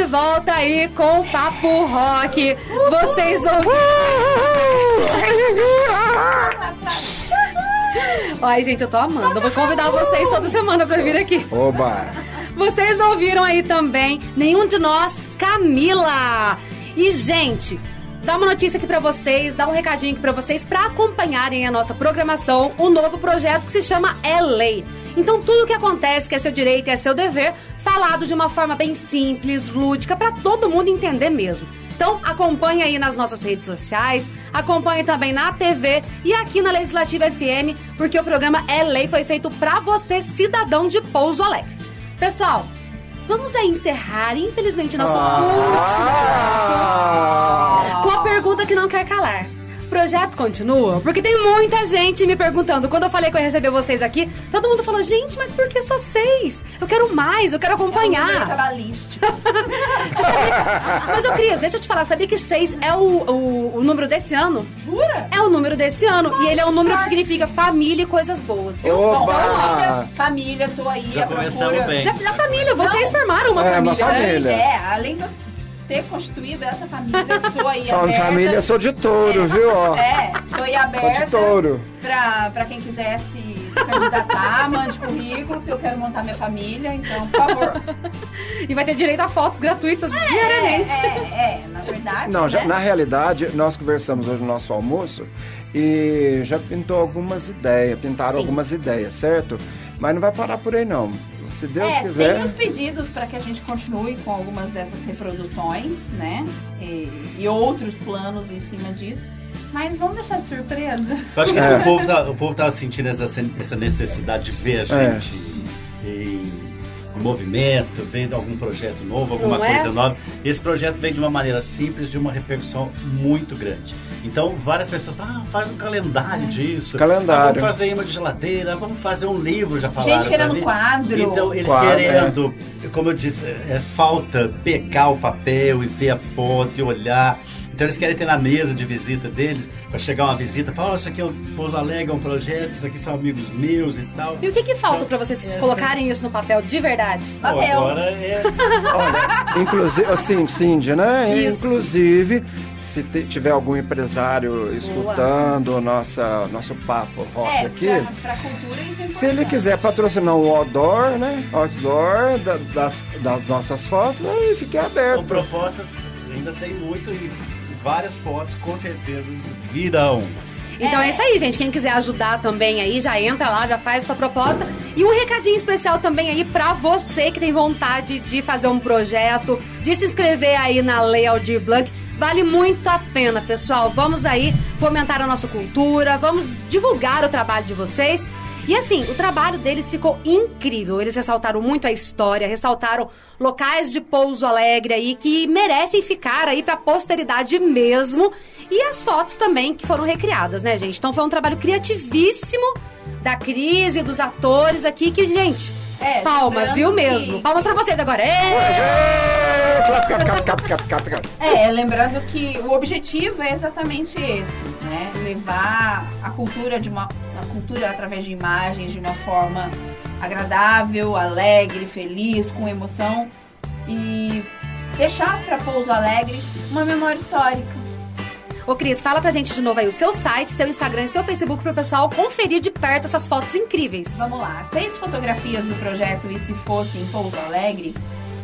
Volta aí com o Papo Rock. Vocês ouviram. Ai, gente, eu tô amando. Eu vou convidar vocês toda semana pra vir aqui. Oba! Vocês ouviram aí também Nenhum de Nós, Camila. E, gente, dá uma notícia aqui pra vocês, dá um recadinho aqui pra vocês pra acompanharem a nossa programação, o novo projeto que se chama É Lei. Então, tudo que acontece, que é seu direito, é seu dever, falado de uma forma bem simples, lúdica, pra todo mundo entender mesmo. Então, acompanhe aí nas nossas redes sociais, acompanhe também na TV e aqui na Legislativa FM, porque o programa É Lei foi feito pra você, cidadão de Pouso Alegre. Pessoal, vamos aí encerrar, infelizmente, nosso último com a pergunta que não quer calar. O projeto continua? Porque tem muita gente me perguntando. Quando eu falei que eu ia receber vocês aqui, todo mundo falou: gente, mas por que só seis? Eu quero mais, eu quero É um acompanhar. Você sabia- Mas, ô Cris, deixa eu te falar, sabia que seis é o, o, o número desse ano? Jura? É o número desse ano. E ele é um número que significa família e coisas boas, viu? Bom, Oba! família, família, tô aí Já à começamos procura. bem. Já, já família, vocês Não. formaram uma É, família. uma família. né? É, além eu ter constituído essa família, estou aí aberta. família, sou de touro, viu? Ó. É, estou aí Sou aberta de touro. pra, pra quem quiser se, candidatar, mande currículo, que eu quero montar minha família, então, por favor. E vai ter direito a fotos gratuitas diariamente. É, é, na verdade. Não, já, né? na realidade, nós conversamos hoje no nosso almoço e já pintou algumas ideias, pintaram Sim. algumas ideias, certo? Mas não vai parar por aí não. Se Deus é, quiser. tem os pedidos para que a gente continue com algumas dessas reproduções, né? E, e outros planos em cima disso. Mas vamos deixar de surpresa. Eu acho que É. o, povo tá, o povo tava sentindo essa, essa necessidade de ver a É. gente em, em movimento, vendo algum projeto novo, alguma Não é? coisa nova. Esse projeto vem de uma maneira simples, de uma repercussão muito grande. Então, várias pessoas falam, ah, faz um calendário disso. Calendário. Ah, vamos fazer imã de geladeira, vamos fazer um livro, já falaram Gente querendo quadro. Então, eles Quadro, querendo, como eu disse, é, é falta pegar o papel e ver a foto e olhar. Então eles querem ter na mesa de visita deles, para chegar uma visita, falar, oh, isso aqui é o Pouso Alegre, é um projeto, isso aqui são amigos meus e tal. E o que, que falta pra vocês colocarem isso no papel de verdade? Papel. agora é. Olha, inclusive, assim, Cindy, né? Isso. Inclusive, se tiver algum empresário escutando nossa, nosso papo rock É, aqui, pra, pra cultura é se ele quiser patrocinar um outdoor, né? Outdoor da- das, das nossas fotos, aí fique Com aberto. propostas, ainda tem muito e várias fotos com certeza virão. Então é isso aí, gente. Quem quiser ajudar também aí, já entra lá, já faz sua proposta. E um recadinho especial também aí pra você que tem vontade de fazer um projeto, de se inscrever aí na Lei Aldir Blanc. Vale muito a pena, pessoal. Vamos aí fomentar a nossa cultura, vamos divulgar o trabalho de vocês. E assim, o trabalho deles ficou incrível. Eles ressaltaram muito a história, ressaltaram locais de pouso alegre aí que merecem ficar aí pra posteridade mesmo. E as fotos também que foram recriadas, né, gente? Então foi um trabalho criativíssimo da Cris e dos atores aqui que, gente, É, palmas, viu que- mesmo? Palmas pra vocês agora. Clap. É, lembrando que o objetivo é exatamente esse, né? Levar a cultura de uma a cultura através de imagens de uma forma agradável, alegre, feliz, com emoção e deixar para Pouso Alegre uma memória histórica. Ô, Cris, fala pra gente de novo aí o seu site, seu Instagram e seu Facebook pro pessoal conferir de perto essas fotos incríveis. Vamos lá, seis fotografias do projeto E Se Fosse em Pouso Alegre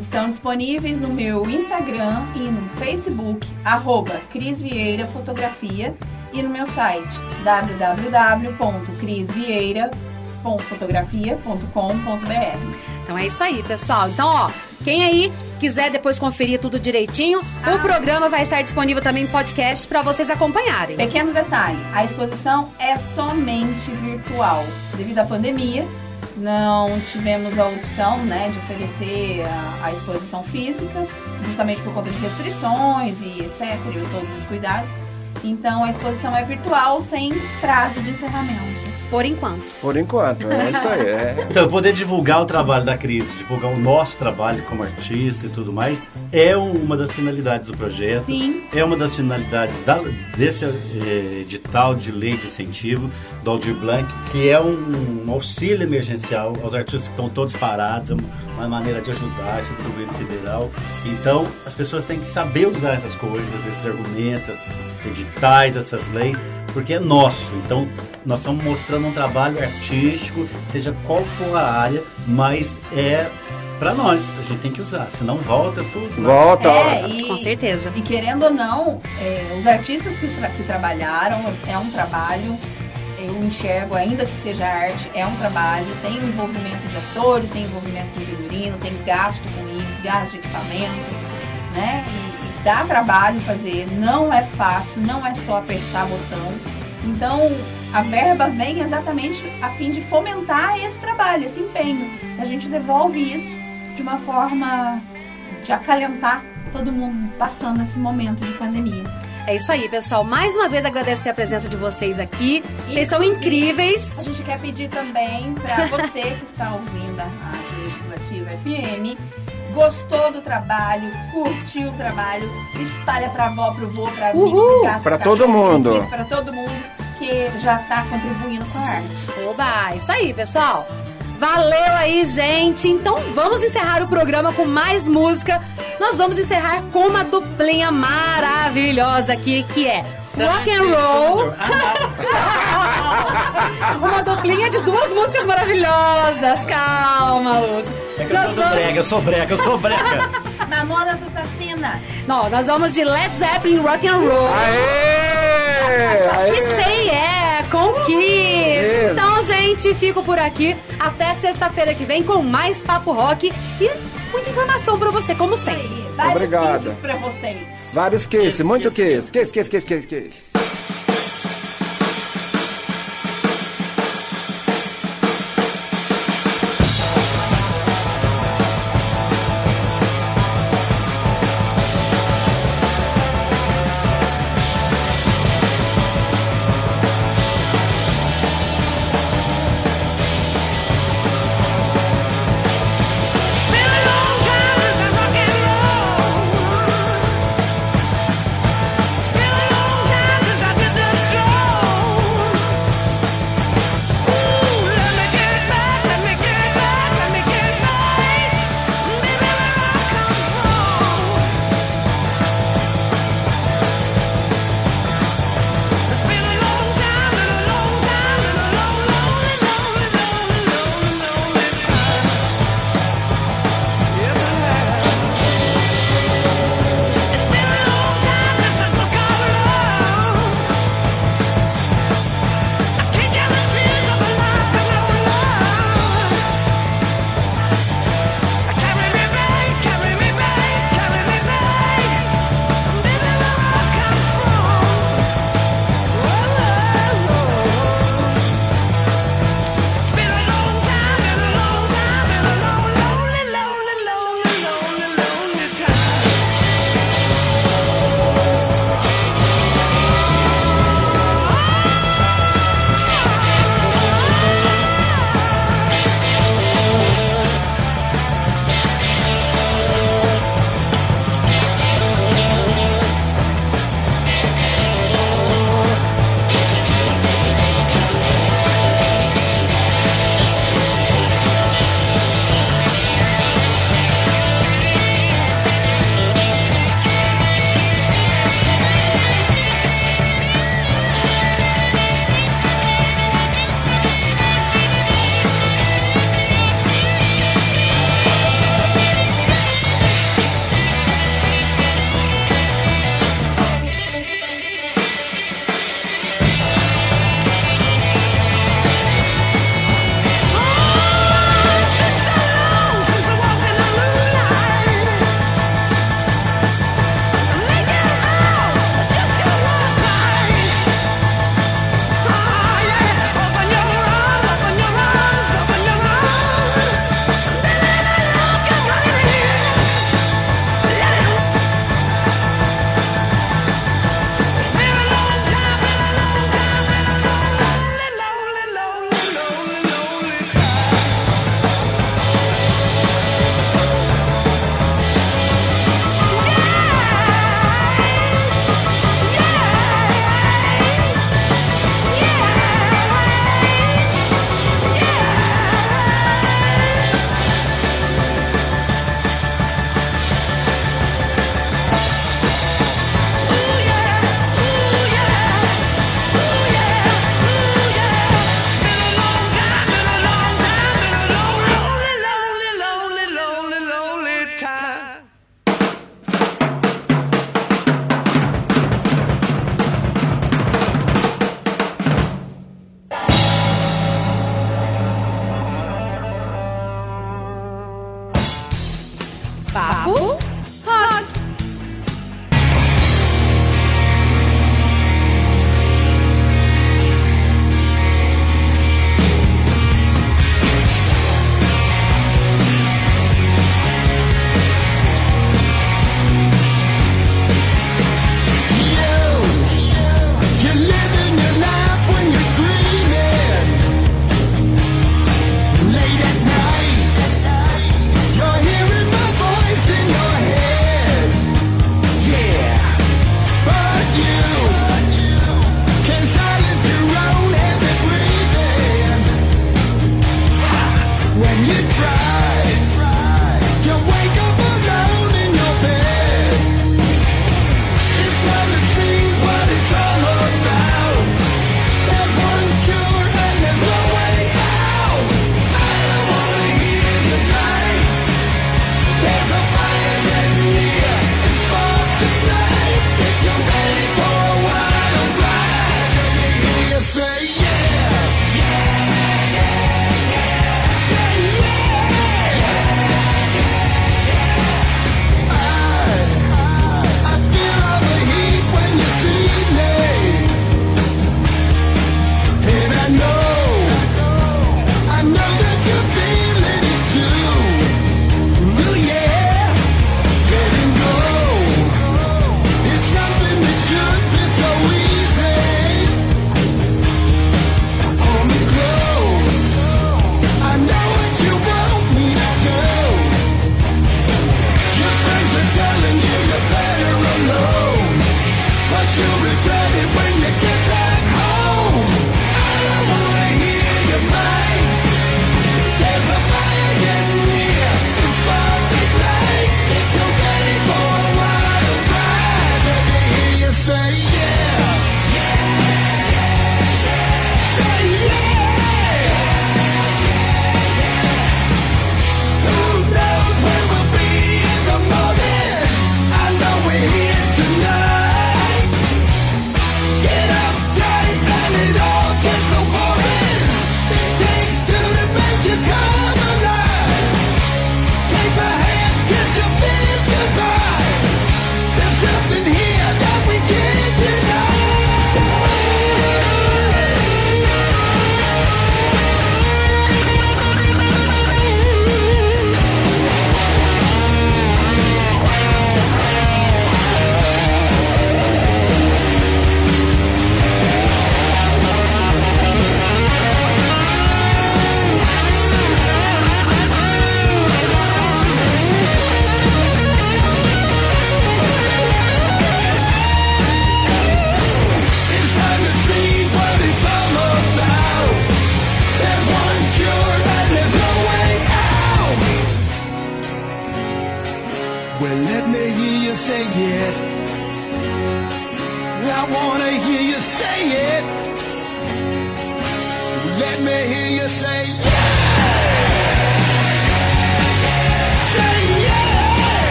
estão disponíveis no meu Instagram e no Facebook, arroba Cris Vieira Fotografia e no meu site www.crisvieira.fotografia.com.br Então é isso aí, pessoal. Então, ó, quem aí quiser depois conferir tudo direitinho, o programa vai estar disponível também em podcast pra vocês acompanharem. Pequeno detalhe, a exposição é somente virtual. Devido à pandemia, não tivemos a opção né, de oferecer a, a exposição física, justamente por conta de restrições e etc, e todos os cuidados. Então a exposição é virtual sem prazo de encerramento. Por enquanto. Por enquanto, é isso aí. É. Então, poder divulgar o trabalho da Cris, divulgar o nosso trabalho como artista e tudo mais, é um- uma das finalidades do projeto. Sim. É uma das finalidades da- desse eh, edital de lei de incentivo do Aldir Blanc, que é um, um auxílio emergencial aos artistas que estão todos parados, é uma, uma maneira de ajudar esse governo federal. Então, as pessoas têm que saber usar essas coisas, esses argumentos, esses editais, essas leis, porque é nosso. Então, nós estamos mostrando um trabalho artístico, seja qual for a área, mas é para nós. A gente tem que usar, senão volta tudo. lá. Volta. É, e, Com certeza. E querendo ou não, é, os artistas que, tra- que trabalharam é um trabalho. Eu enxergo, ainda que seja arte, é um trabalho. Tem envolvimento de atores, tem envolvimento de figurino, tem gasto com isso, gasto de equipamento, né? E, e dá trabalho fazer. Não é fácil, não é só apertar botão. Então, a verba vem exatamente a fim de fomentar esse trabalho, esse empenho. A gente devolve isso de uma forma de acalentar todo mundo passando esse momento de pandemia. É isso aí, pessoal. Mais uma vez agradecer a presença de vocês aqui. Vocês são incríveis. A gente quer pedir também para você que está ouvindo a Rádio Legislativa FM, gostou do trabalho, curtiu o trabalho, espalha pra avó, pro vô, pra amigo, Uhul! pro gato, cachorro, todo mundo. Pra todo mundo que já tá contribuindo com a arte. Oba, isso aí, pessoal. Valeu aí, gente. Então vamos encerrar o programa com mais música. Nós vamos encerrar com uma duplinha maravilhosa aqui, que é Rock and Roll. Uma duplinha de duas músicas maravilhosas. Calma, Luz. É que eu sou do brega, eu sou brega, eu sou brega. Mamonas Assassinas. Não, nós vamos de Led Zeppelin Rock and Roll. Aê! Aê! Que sei é. Isso. Então, gente, fico por aqui. Até sexta-feira que vem com mais Papo Rock e muita informação pra você, como sempre. Vários Obrigado. kisses pra vocês. Vários quiz, muito. Quiz, quiz, quiz, quiz, quiz.